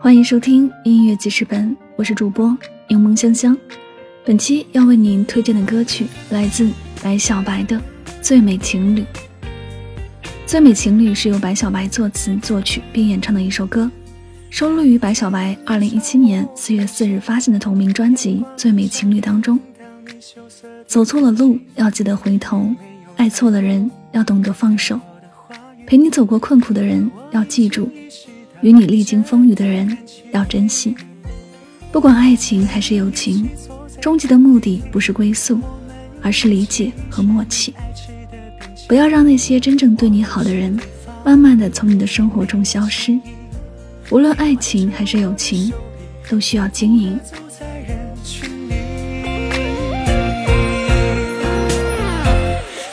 欢迎收听音乐记事本，我是主播柠檬香香。本期要为您推荐的歌曲来自白小白的《最美情侣》。《最美情侣》是由白小白作词作曲并演唱的一首歌，收录于白小白2017年4月4日发行的同名专辑《最美情侣》当中。走错了路要记得回头，爱错了人要懂得放手，陪你走过困苦的人要记住。与你历经风雨的人要珍惜，不管爱情还是友情，终极的目的不是归宿，而是理解和默契。不要让那些真正对你好的人，慢慢的从你的生活中消失。无论爱情还是友情，都需要经营。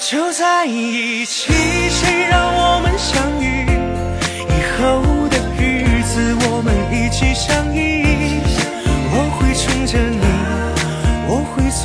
就在一起，谁让我们相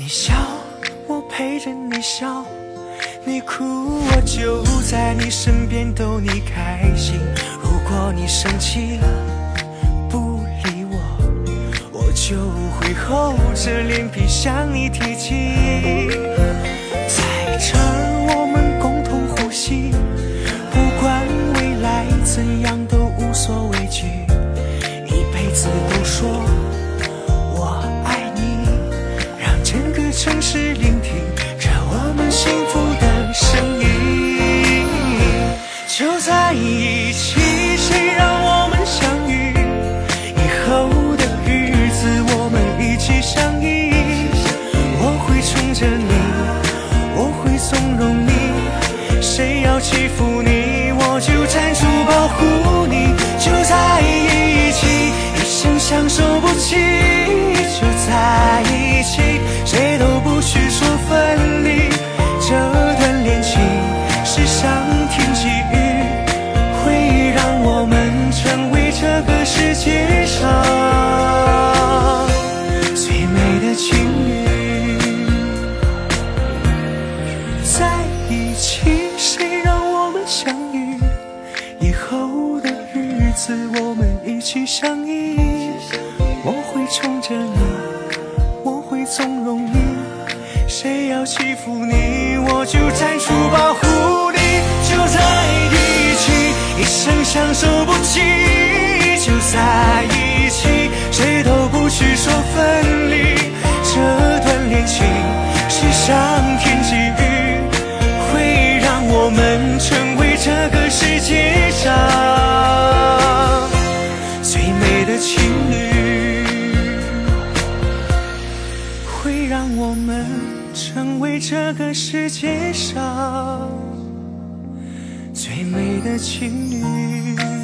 你笑，你哭，我就在你身边逗你开心。如果你生气了，不理我，我就会厚着脸皮向你提起。在这儿，我们共同呼吸，不管未来怎样城市聆听着我们。幸福的声音，就在一起。谁让我们相遇？以后的日子，我们一起相依。我会宠着你，我会纵容你。谁要欺负你，次，我们一起相依。我会宠着你，我会纵容你。谁要欺负你，我就站出保护你。就在一起，一生相守不弃。就在一起，谁都不许说分离。这段恋情是上成为这个世界上最美的情侣。